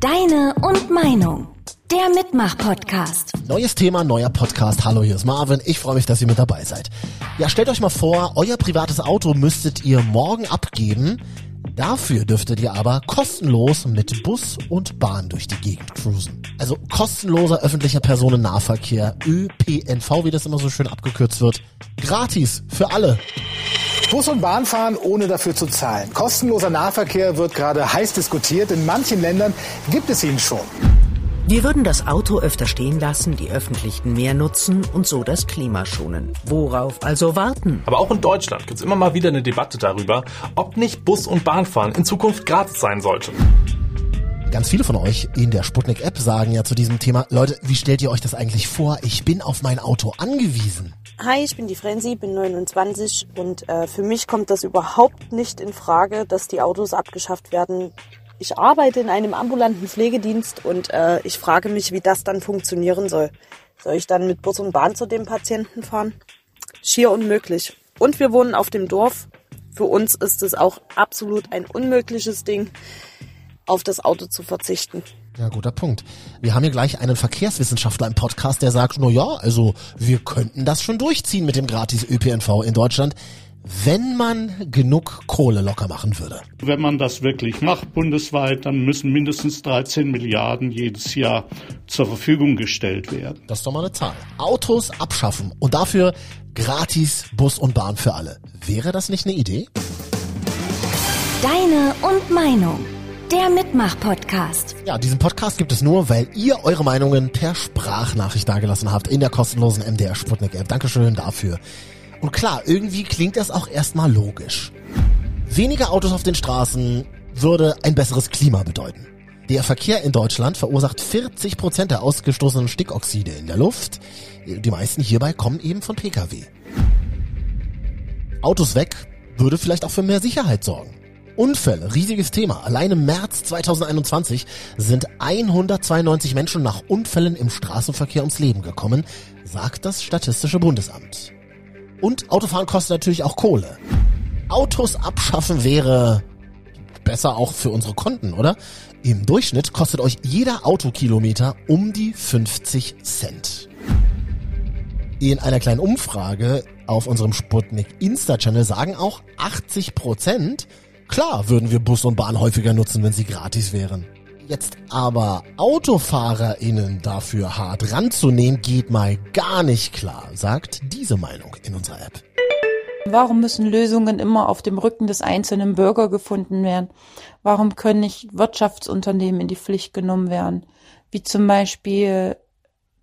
Deine und Meinung. Der Mitmach-Podcast. Neues Thema, neuer Podcast. Hallo, hier ist Marvin. Ich freue mich, dass ihr mit dabei seid. Ja, stellt euch mal vor, euer privates Auto müsstet ihr morgen abgeben. Dafür dürftet ihr aber kostenlos mit Bus und Bahn durch die Gegend cruisen. Also kostenloser öffentlicher Personennahverkehr, ÖPNV, wie das immer so schön abgekürzt wird. Gratis für alle. Bus und Bahn fahren, ohne dafür zu zahlen. Kostenloser Nahverkehr wird gerade heiß diskutiert. In manchen Ländern gibt es ihn schon. Wir würden das Auto öfter stehen lassen, die öffentlichen mehr nutzen und so das Klima schonen. Worauf also warten? Aber auch in Deutschland gibt es immer mal wieder eine Debatte darüber, ob nicht Bus- und Bahnfahren in Zukunft gratis sein sollte. Ganz viele von euch in der Sputnik-App sagen ja zu diesem Thema, Leute, wie stellt ihr euch das eigentlich vor? Ich bin auf mein Auto angewiesen. Hi, ich bin die Frenzy, bin 29 und äh, für mich kommt das überhaupt nicht in Frage, dass die Autos abgeschafft werden. Ich arbeite in einem ambulanten Pflegedienst und äh, ich frage mich, wie das dann funktionieren soll. Soll ich dann mit Bus und Bahn zu dem Patienten fahren? Schier unmöglich. Und wir wohnen auf dem Dorf. Für uns ist es auch absolut ein unmögliches Ding auf das Auto zu verzichten. Ja, guter Punkt. Wir haben hier gleich einen Verkehrswissenschaftler im Podcast, der sagt, na ja, also wir könnten das schon durchziehen mit dem gratis ÖPNV in Deutschland, wenn man genug Kohle locker machen würde. Wenn man das wirklich macht bundesweit, dann müssen mindestens 13 Milliarden jedes Jahr zur Verfügung gestellt werden. Das ist doch mal eine Zahl. Autos abschaffen und dafür gratis Bus und Bahn für alle. Wäre das nicht eine Idee? Deine und Meinung. Der Mitmach-Podcast. Ja, diesen Podcast gibt es nur, weil ihr eure Meinungen per Sprachnachricht dagelassen habt in der kostenlosen MDR Sputnik App. Dankeschön dafür. Und klar, irgendwie klingt das auch erstmal logisch. Weniger Autos auf den Straßen würde ein besseres Klima bedeuten. Der Verkehr in Deutschland verursacht 40 Prozent der ausgestoßenen Stickoxide in der Luft. Die meisten hierbei kommen eben von Pkw. Autos weg würde vielleicht auch für mehr Sicherheit sorgen. Unfälle, riesiges Thema. Allein im März 2021 sind 192 Menschen nach Unfällen im Straßenverkehr ums Leben gekommen, sagt das Statistische Bundesamt. Und Autofahren kostet natürlich auch Kohle. Autos abschaffen wäre besser auch für unsere Konten, oder? Im Durchschnitt kostet euch jeder Autokilometer um die 50 Cent. In einer kleinen Umfrage auf unserem Sputnik Insta-Channel sagen auch 80 Prozent, Klar würden wir Bus und Bahn häufiger nutzen, wenn sie gratis wären. Jetzt aber AutofahrerInnen dafür hart ranzunehmen, geht mal gar nicht klar, sagt diese Meinung in unserer App. Warum müssen Lösungen immer auf dem Rücken des einzelnen Bürger gefunden werden? Warum können nicht Wirtschaftsunternehmen in die Pflicht genommen werden? Wie zum Beispiel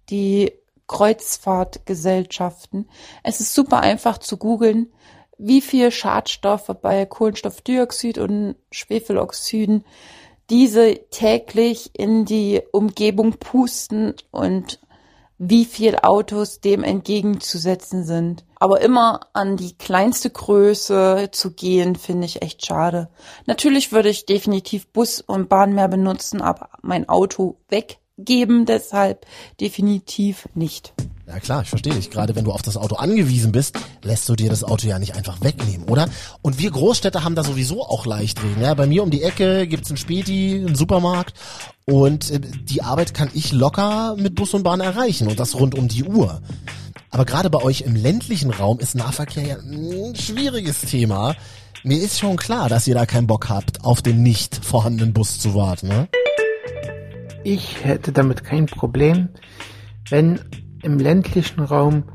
die Kreuzfahrtgesellschaften. Es ist super einfach zu googeln, wie viel Schadstoffe bei Kohlenstoffdioxid und Schwefeloxiden diese täglich in die Umgebung pusten und wie viel Autos dem entgegenzusetzen sind. Aber immer an die kleinste Größe zu gehen, finde ich echt schade. Natürlich würde ich definitiv Bus und Bahn mehr benutzen, aber mein Auto weggeben deshalb definitiv nicht. Ja klar, ich verstehe dich. Gerade wenn du auf das Auto angewiesen bist, lässt du dir das Auto ja nicht einfach wegnehmen, oder? Und wir Großstädter haben da sowieso auch leicht reden. Ja, bei mir um die Ecke gibt's einen Späti, einen Supermarkt und äh, die Arbeit kann ich locker mit Bus und Bahn erreichen und das rund um die Uhr. Aber gerade bei euch im ländlichen Raum ist Nahverkehr ja ein schwieriges Thema. Mir ist schon klar, dass ihr da keinen Bock habt, auf den nicht vorhandenen Bus zu warten. Ne? Ich hätte damit kein Problem, wenn im ländlichen Raum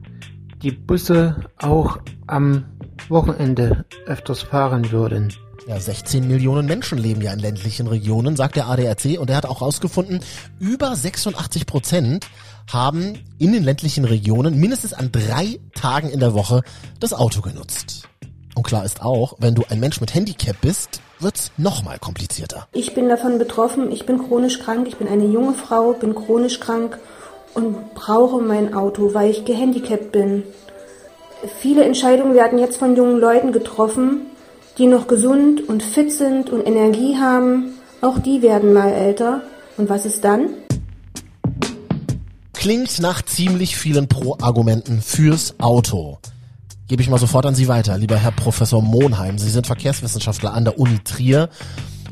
die Busse auch am Wochenende öfters fahren würden. Ja, 16 Millionen Menschen leben ja in ländlichen Regionen, sagt der ADAC. Und er hat auch herausgefunden, über 86 Prozent haben in den ländlichen Regionen mindestens an drei Tagen in der Woche das Auto genutzt. Und klar ist auch, wenn du ein Mensch mit Handicap bist, wird's nochmal komplizierter. Ich bin davon betroffen, ich bin chronisch krank, ich bin eine junge Frau, bin chronisch krank und brauche mein Auto, weil ich gehandicapt bin. Viele Entscheidungen werden jetzt von jungen Leuten getroffen, die noch gesund und fit sind und Energie haben. Auch die werden mal älter. Und was ist dann? Klingt nach ziemlich vielen Pro-Argumenten fürs Auto. Gebe ich mal sofort an Sie weiter, lieber Herr Professor Monheim. Sie sind Verkehrswissenschaftler an der Uni Trier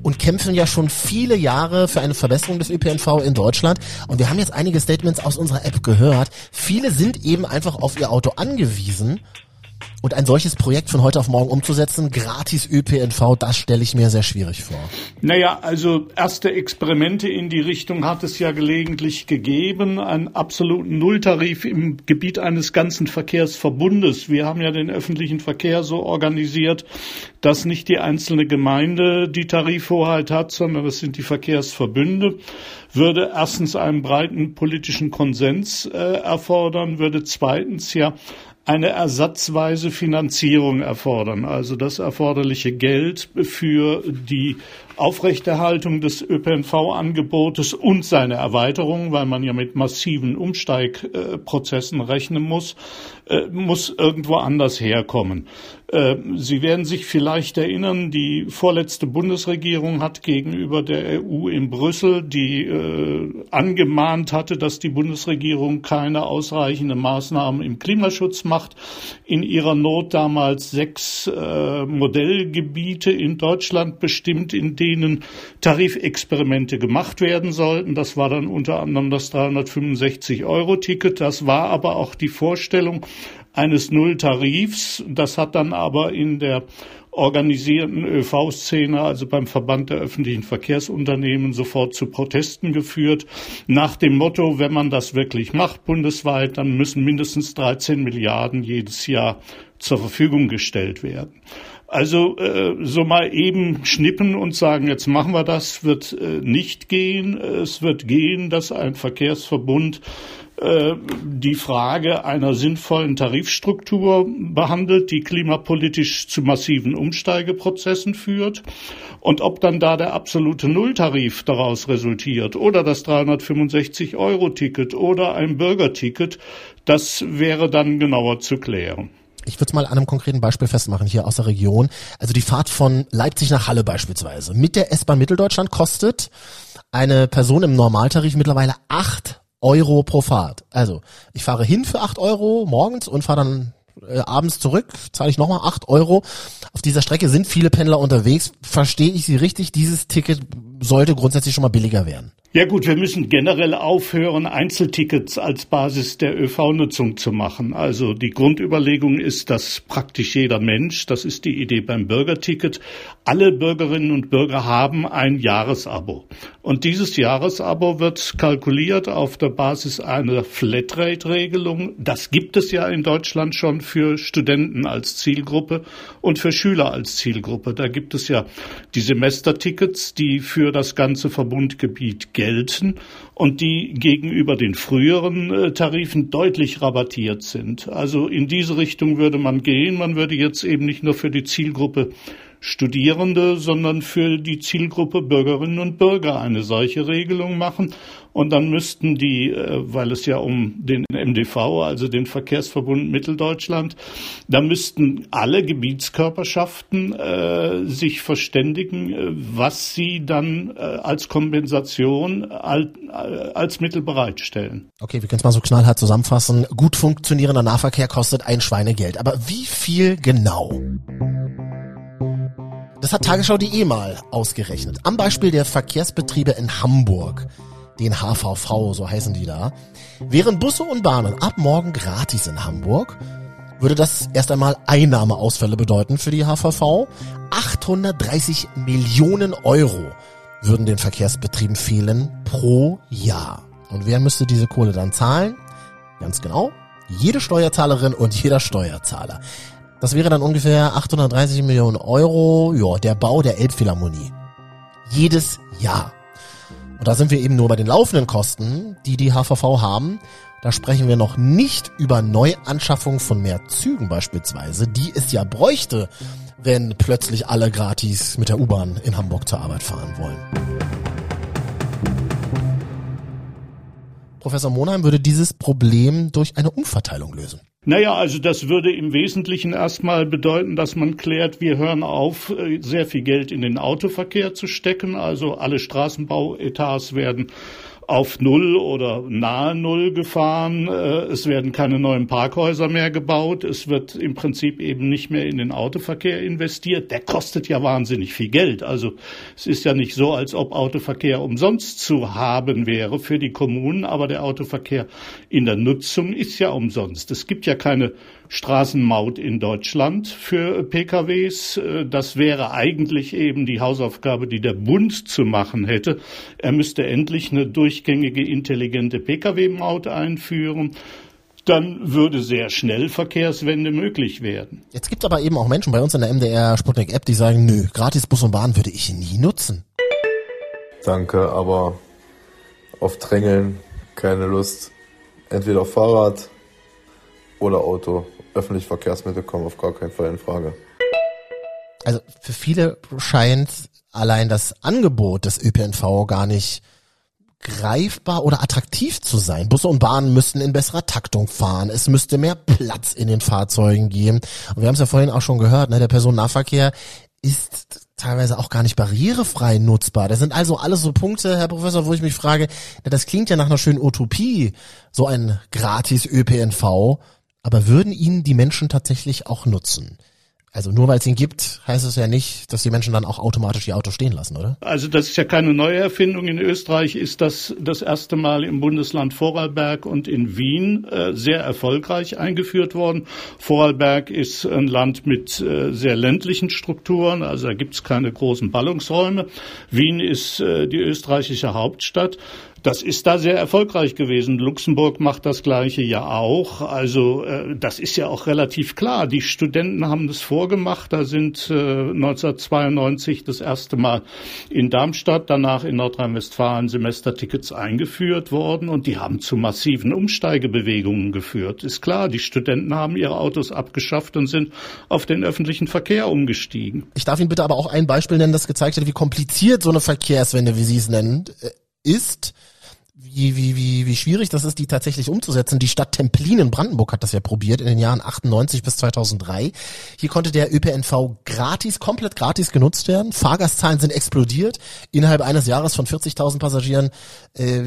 und kämpfen ja schon viele Jahre für eine Verbesserung des ÖPNV in Deutschland. Und wir haben jetzt einige Statements aus unserer App gehört. Viele sind eben einfach auf ihr Auto angewiesen und ein solches Projekt von heute auf morgen umzusetzen, gratis ÖPNV, das stelle ich mir sehr schwierig vor. Naja, also erste Experimente in die Richtung hat es ja gelegentlich gegeben, einen absoluten Nulltarif im Gebiet eines ganzen Verkehrsverbundes. Wir haben ja den öffentlichen Verkehr so organisiert, dass nicht die einzelne Gemeinde die Tarifhoheit hat, sondern es sind die Verkehrsverbünde würde erstens einen breiten politischen Konsens äh, erfordern, würde zweitens ja eine ersatzweise Finanzierung erfordern, also das erforderliche Geld für die Aufrechterhaltung des ÖPNV-Angebotes und seine Erweiterung, weil man ja mit massiven Umsteigprozessen rechnen muss, äh, muss irgendwo anders herkommen. Äh, Sie werden sich vielleicht erinnern, die vorletzte Bundesregierung hat gegenüber der EU in Brüssel, die äh, angemahnt hatte, dass die Bundesregierung keine ausreichenden Maßnahmen im Klimaschutz macht, in ihrer Not damals sechs Modellgebiete in Deutschland bestimmt, in denen denen Tarifexperimente gemacht werden sollten. Das war dann unter anderem das 365-Euro-Ticket. Das war aber auch die Vorstellung eines Nulltarifs. Das hat dann aber in der organisierten ÖV-Szene, also beim Verband der öffentlichen Verkehrsunternehmen, sofort zu Protesten geführt. Nach dem Motto, wenn man das wirklich macht bundesweit, dann müssen mindestens 13 Milliarden jedes Jahr zur Verfügung gestellt werden. Also äh, so mal eben schnippen und sagen, jetzt machen wir das, wird äh, nicht gehen. Es wird gehen, dass ein Verkehrsverbund die Frage einer sinnvollen Tarifstruktur behandelt, die klimapolitisch zu massiven Umsteigeprozessen führt. Und ob dann da der absolute Nulltarif daraus resultiert oder das 365-Euro-Ticket oder ein Bürgerticket, das wäre dann genauer zu klären ich würde es mal an einem konkreten Beispiel festmachen hier aus der Region. Also die Fahrt von Leipzig nach Halle beispielsweise mit der S-Bahn Mitteldeutschland kostet eine Person im Normaltarif mittlerweile acht Euro pro Fahrt. Also ich fahre hin für acht Euro morgens und fahre dann äh, abends zurück, zahle ich nochmal acht Euro. Auf dieser Strecke sind viele Pendler unterwegs. Verstehe ich Sie richtig? Dieses Ticket sollte grundsätzlich schon mal billiger werden. Ja gut, wir müssen generell aufhören, Einzeltickets als Basis der ÖV-Nutzung zu machen. Also die Grundüberlegung ist, dass praktisch jeder Mensch, das ist die Idee beim Bürgerticket, alle Bürgerinnen und Bürger haben ein Jahresabo. Und dieses Jahresabo wird kalkuliert auf der Basis einer Flatrate-Regelung. Das gibt es ja in Deutschland schon für Studenten als Zielgruppe und für Schüler als Zielgruppe. Da gibt es ja die Semestertickets, die für das ganze Verbundgebiet gelten und die gegenüber den früheren äh, Tarifen deutlich rabattiert sind. Also in diese Richtung würde man gehen. Man würde jetzt eben nicht nur für die Zielgruppe Studierende, sondern für die Zielgruppe Bürgerinnen und Bürger eine solche Regelung machen. Und dann müssten die, äh, weil es ja um den MDV, also den Verkehrsverbund Mitteldeutschland, da müssten alle Gebietskörperschaften äh, sich verständigen, äh, was sie dann äh, als Kompensation al, äh, als Mittel bereitstellen. Okay, wir können es mal so knallhart zusammenfassen. Gut funktionierender Nahverkehr kostet ein Schweinegeld. Aber wie viel genau? Das hat Tagesschau.de mal ausgerechnet. Am Beispiel der Verkehrsbetriebe in Hamburg, den HVV, so heißen die da. Wären Busse und Bahnen ab morgen gratis in Hamburg, würde das erst einmal Einnahmeausfälle bedeuten für die HVV. 830 Millionen Euro würden den Verkehrsbetrieben fehlen pro Jahr. Und wer müsste diese Kohle dann zahlen? Ganz genau, jede Steuerzahlerin und jeder Steuerzahler. Das wäre dann ungefähr 830 Millionen Euro, ja, der Bau der Elbphilharmonie. Jedes Jahr. Und da sind wir eben nur bei den laufenden Kosten, die die HVV haben. Da sprechen wir noch nicht über Neuanschaffung von mehr Zügen beispielsweise, die es ja bräuchte, wenn plötzlich alle gratis mit der U-Bahn in Hamburg zur Arbeit fahren wollen. Professor Monheim würde dieses Problem durch eine Umverteilung lösen. Naja, also das würde im Wesentlichen erstmal bedeuten, dass man klärt, wir hören auf, äh, sehr viel Geld in den Autoverkehr zu stecken. Also alle Straßenbauetats werden auf Null oder nahe Null gefahren. Äh, es werden keine neuen Parkhäuser mehr gebaut. Es wird im Prinzip eben nicht mehr in den Autoverkehr investiert. Der kostet ja wahnsinnig viel Geld. Also es ist ja nicht so, als ob Autoverkehr umsonst zu haben wäre für die Kommunen, aber der Autoverkehr in der Nutzung ist ja umsonst. Es gibt ja keine Straßenmaut in Deutschland für PKWs. Äh, das wäre eigentlich eben die Hausaufgabe, die der Bund zu machen hätte. Er müsste endlich eine durchgängige intelligente Pkw-Maut einführen dann würde sehr schnell Verkehrswende möglich werden. Jetzt gibt es aber eben auch Menschen bei uns in der MDR Sputnik App, die sagen, nö, gratis Bus und Bahn würde ich nie nutzen. Danke, aber auf Drängeln keine Lust. Entweder Fahrrad oder Auto öffentliche Verkehrsmittel kommen auf gar keinen Fall in Frage. Also für viele scheint allein das Angebot des ÖPNV gar nicht greifbar oder attraktiv zu sein. Busse und Bahnen müssten in besserer Taktung fahren. Es müsste mehr Platz in den Fahrzeugen geben. Und wir haben es ja vorhin auch schon gehört, ne, der Personennahverkehr ist teilweise auch gar nicht barrierefrei nutzbar. Das sind also alles so Punkte, Herr Professor, wo ich mich frage, das klingt ja nach einer schönen Utopie, so ein gratis ÖPNV. Aber würden ihn die Menschen tatsächlich auch nutzen? Also nur weil es ihn gibt, heißt es ja nicht, dass die Menschen dann auch automatisch ihr Auto stehen lassen, oder? Also das ist ja keine neue Erfindung. In Österreich ist das das erste Mal im Bundesland Vorarlberg und in Wien äh, sehr erfolgreich eingeführt worden. Vorarlberg ist ein Land mit äh, sehr ländlichen Strukturen, also da gibt es keine großen Ballungsräume. Wien ist äh, die österreichische Hauptstadt. Das ist da sehr erfolgreich gewesen. Luxemburg macht das Gleiche ja auch. Also äh, das ist ja auch relativ klar. Die Studenten haben das vorgemacht. Da sind äh, 1992 das erste Mal in Darmstadt, danach in Nordrhein-Westfalen Semestertickets eingeführt worden und die haben zu massiven Umsteigebewegungen geführt. Ist klar, die Studenten haben ihre Autos abgeschafft und sind auf den öffentlichen Verkehr umgestiegen. Ich darf Ihnen bitte aber auch ein Beispiel nennen, das gezeigt hat, wie kompliziert so eine Verkehrswende, wie Sie es nennen, äh, ist wie, wie, wie, wie schwierig das ist, die tatsächlich umzusetzen. Die Stadt Templin in Brandenburg hat das ja probiert in den Jahren 98 bis 2003. Hier konnte der ÖPNV gratis, komplett gratis genutzt werden. Fahrgastzahlen sind explodiert. Innerhalb eines Jahres von 40.000 Passagieren äh,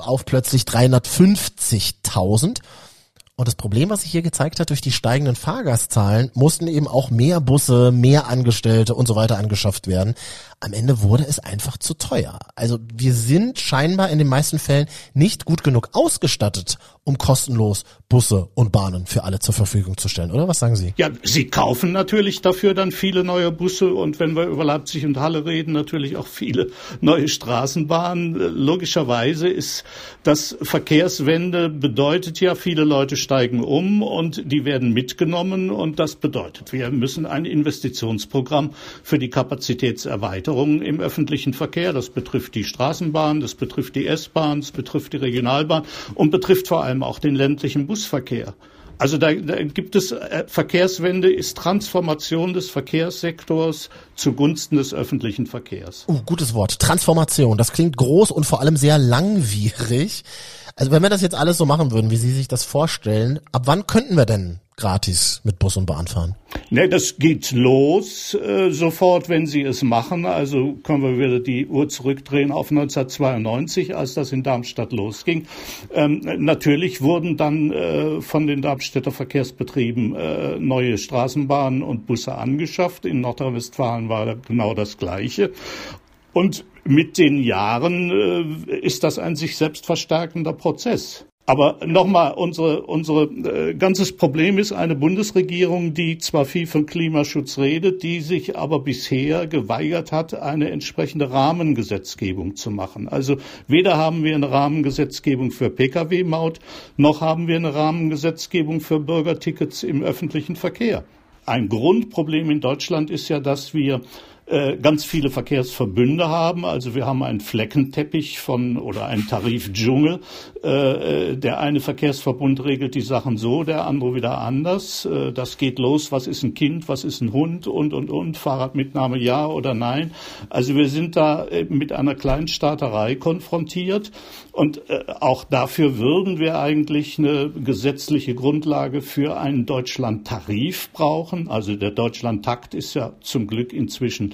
auf plötzlich 350.000. Und das Problem, was sich hier gezeigt hat, durch die steigenden Fahrgastzahlen mussten eben auch mehr Busse, mehr Angestellte und so weiter angeschafft werden. Am Ende wurde es einfach zu teuer. Also wir sind scheinbar in den meisten Fällen nicht gut genug ausgestattet, um kostenlos Busse und Bahnen für alle zur Verfügung zu stellen, oder? Was sagen Sie? Ja, Sie kaufen natürlich dafür dann viele neue Busse und wenn wir über Leipzig und Halle reden, natürlich auch viele neue Straßenbahnen. Logischerweise ist das Verkehrswende bedeutet ja, viele Leute steigen um und die werden mitgenommen und das bedeutet, wir müssen ein Investitionsprogramm für die Kapazitätserweiterung im öffentlichen Verkehr, das betrifft die Straßenbahn, das betrifft die S-Bahn, das betrifft die Regionalbahn und betrifft vor allem allem auch den ländlichen Busverkehr. Also da, da gibt es äh, Verkehrswende ist Transformation des Verkehrssektors zugunsten des öffentlichen Verkehrs. Uh, gutes Wort. Transformation. Das klingt groß und vor allem sehr langwierig. Also wenn wir das jetzt alles so machen würden, wie Sie sich das vorstellen, ab wann könnten wir denn gratis mit Bus und Bahn fahren? Ne, das geht los äh, sofort, wenn Sie es machen. Also können wir wieder die Uhr zurückdrehen auf 1992, als das in Darmstadt losging. Ähm, natürlich wurden dann äh, von den Darmstädter Verkehrsbetrieben äh, neue Straßenbahnen und Busse angeschafft. In Nordrhein-Westfalen war genau das Gleiche. Und mit den Jahren äh, ist das ein sich selbst verstärkender Prozess. Aber nochmal, unsere, unsere äh, ganzes Problem ist eine Bundesregierung, die zwar viel von Klimaschutz redet, die sich aber bisher geweigert hat, eine entsprechende Rahmengesetzgebung zu machen. Also weder haben wir eine Rahmengesetzgebung für Pkw-Maut, noch haben wir eine Rahmengesetzgebung für Bürgertickets im öffentlichen Verkehr. Ein Grundproblem in Deutschland ist ja, dass wir ganz viele Verkehrsverbünde haben. Also wir haben einen Fleckenteppich von oder einen Tarifdschungel. Äh, äh, der eine Verkehrsverbund regelt die Sachen so, der andere wieder anders. Äh, das geht los, was ist ein Kind, was ist ein Hund und und und, Fahrradmitnahme ja oder nein. Also wir sind da mit einer Kleinstaaterei konfrontiert und äh, auch dafür würden wir eigentlich eine gesetzliche Grundlage für einen Deutschlandtarif brauchen. Also der Deutschlandtakt ist ja zum Glück inzwischen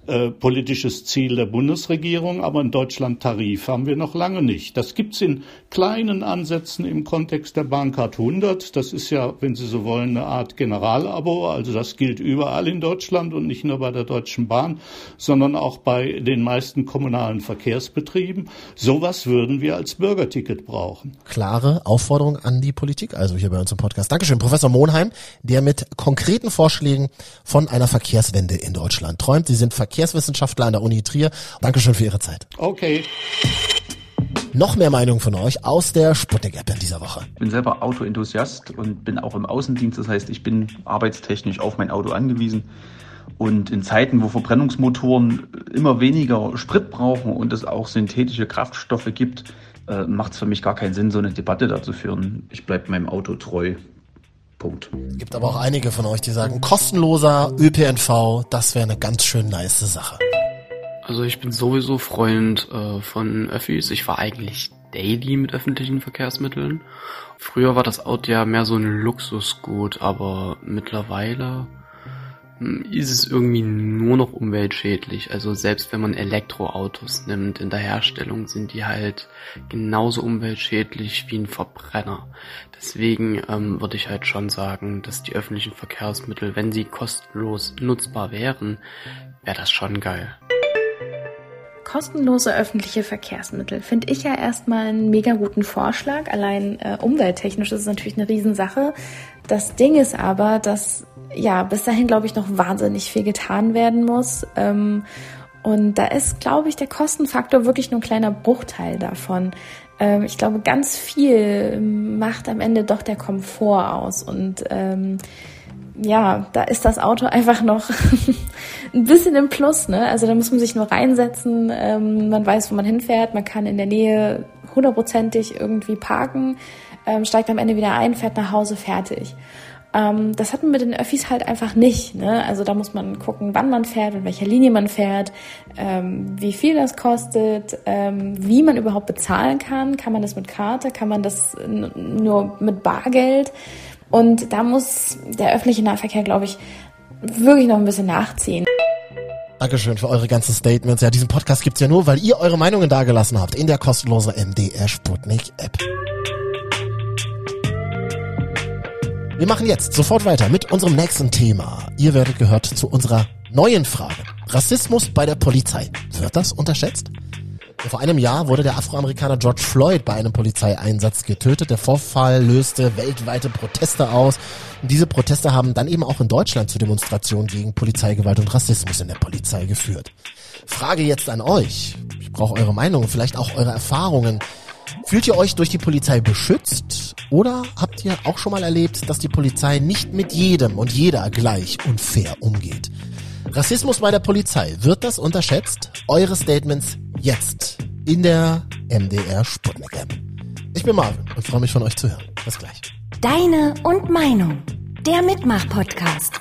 äh, politisches Ziel der Bundesregierung, aber in Deutschland Tarif haben wir noch lange nicht. Das gibt's in kleinen Ansätzen im Kontext der Bahncard 100. Das ist ja, wenn Sie so wollen, eine Art Generalabo. Also das gilt überall in Deutschland und nicht nur bei der Deutschen Bahn, sondern auch bei den meisten kommunalen Verkehrsbetrieben. Sowas würden wir als Bürgerticket brauchen. Klare Aufforderung an die Politik, also hier bei uns im Podcast. Dankeschön, Professor Monheim, der mit konkreten Vorschlägen von einer Verkehrswende in Deutschland träumt. Sie sind Verkehrswissenschaftler an der Uni Trier. Dankeschön für Ihre Zeit. Okay. Noch mehr Meinungen von euch aus der Sputnik-App in dieser Woche. Ich bin selber Autoenthusiast und bin auch im Außendienst. Das heißt, ich bin arbeitstechnisch auf mein Auto angewiesen. Und in Zeiten, wo Verbrennungsmotoren immer weniger Sprit brauchen und es auch synthetische Kraftstoffe gibt, äh, macht es für mich gar keinen Sinn, so eine Debatte da zu führen. Ich bleibe meinem Auto treu. Punkt. Gibt aber auch einige von euch, die sagen, kostenloser ÖPNV, das wäre eine ganz schön nice Sache. Also ich bin sowieso Freund äh, von Öffis. Ich war eigentlich daily mit öffentlichen Verkehrsmitteln. Früher war das Auto ja mehr so ein Luxusgut, aber mittlerweile ist es irgendwie nur noch umweltschädlich. Also selbst wenn man Elektroautos nimmt, in der Herstellung sind die halt genauso umweltschädlich wie ein Verbrenner. Deswegen ähm, würde ich halt schon sagen, dass die öffentlichen Verkehrsmittel, wenn sie kostenlos nutzbar wären, wäre das schon geil. Kostenlose öffentliche Verkehrsmittel finde ich ja erstmal einen mega guten Vorschlag. Allein äh, umwelttechnisch ist es natürlich eine Riesensache. Das Ding ist aber, dass ja, bis dahin, glaube ich, noch wahnsinnig viel getan werden muss. Ähm, und da ist, glaube ich, der Kostenfaktor wirklich nur ein kleiner Bruchteil davon. Ähm, ich glaube, ganz viel macht am Ende doch der Komfort aus. Und ähm, ja, da ist das Auto einfach noch ein bisschen im Plus. Ne? Also da muss man sich nur reinsetzen. Ähm, man weiß, wo man hinfährt. Man kann in der Nähe hundertprozentig irgendwie parken, ähm, steigt am Ende wieder ein, fährt nach Hause, fertig. Ähm, das hat man mit den Öffis halt einfach nicht. Ne? Also da muss man gucken, wann man fährt, in welcher Linie man fährt, ähm, wie viel das kostet, ähm, wie man überhaupt bezahlen kann. Kann man das mit Karte? Kann man das nur mit Bargeld? Und da muss der öffentliche Nahverkehr, glaube ich, wirklich noch ein bisschen nachziehen. Dankeschön für eure ganzen Statements. Ja, diesen Podcast gibt's ja nur, weil ihr eure Meinungen dagelassen habt in der kostenlosen MDR Sputnik App. Wir machen jetzt sofort weiter mit unserem nächsten Thema. Ihr werdet gehört zu unserer neuen Frage. Rassismus bei der Polizei. Wird das unterschätzt? Vor einem Jahr wurde der Afroamerikaner George Floyd bei einem Polizeieinsatz getötet. Der Vorfall löste weltweite Proteste aus. Und diese Proteste haben dann eben auch in Deutschland zu Demonstrationen gegen Polizeigewalt und Rassismus in der Polizei geführt. Frage jetzt an euch. Ich brauche eure Meinung, vielleicht auch eure Erfahrungen. Fühlt ihr euch durch die Polizei beschützt oder habt ihr auch schon mal erlebt, dass die Polizei nicht mit jedem und jeder gleich und fair umgeht? Rassismus bei der Polizei, wird das unterschätzt? Eure Statements jetzt in der MDR Sputnik App. Ich bin Marvin und freue mich von euch zu hören. Bis gleich. Deine und Meinung. Der Mitmach-Podcast.